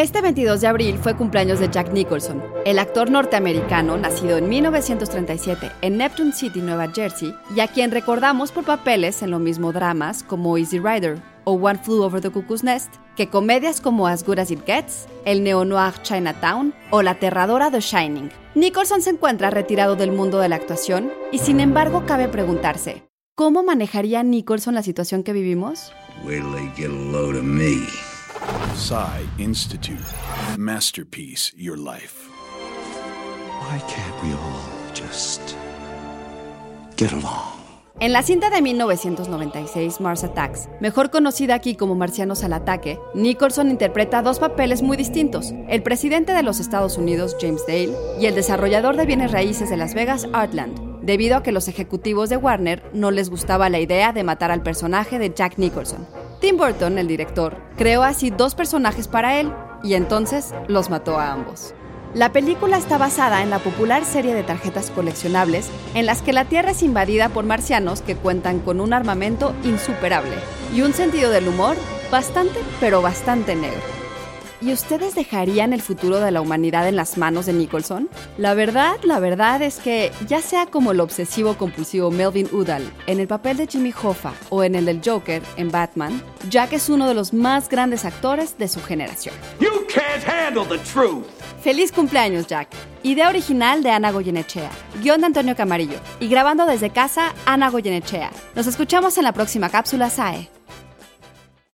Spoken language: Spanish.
Este 22 de abril fue cumpleaños de Jack Nicholson, el actor norteamericano nacido en 1937 en Neptune City, Nueva Jersey, y a quien recordamos por papeles en lo mismo dramas como Easy Rider o One Flew Over the Cuckoo's Nest, que comedias como As Good As It Gets, el neo-noir Chinatown o la aterradora The Shining. Nicholson se encuentra retirado del mundo de la actuación y sin embargo cabe preguntarse, ¿cómo manejaría Nicholson la situación que vivimos? Psy Institute. Masterpiece, your life. Why can't we all just get along? En la cinta de 1996, Mars Attacks, mejor conocida aquí como Marcianos al Ataque, Nicholson interpreta dos papeles muy distintos, el presidente de los Estados Unidos, James Dale, y el desarrollador de bienes raíces de Las Vegas, Artland, debido a que los ejecutivos de Warner no les gustaba la idea de matar al personaje de Jack Nicholson. Tim Burton, el director, creó así dos personajes para él y entonces los mató a ambos. La película está basada en la popular serie de tarjetas coleccionables en las que la Tierra es invadida por marcianos que cuentan con un armamento insuperable y un sentido del humor bastante, pero bastante negro. ¿Y ustedes dejarían el futuro de la humanidad en las manos de Nicholson? La verdad, la verdad es que, ya sea como el obsesivo compulsivo Melvin Udall en el papel de Jimmy Hoffa o en el del Joker en Batman, Jack es uno de los más grandes actores de su generación. You can't handle the truth. ¡Feliz cumpleaños, Jack! Idea original de Ana Goyenechea, guion de Antonio Camarillo y grabando desde casa, Ana Goyenechea. Nos escuchamos en la próxima cápsula SAE.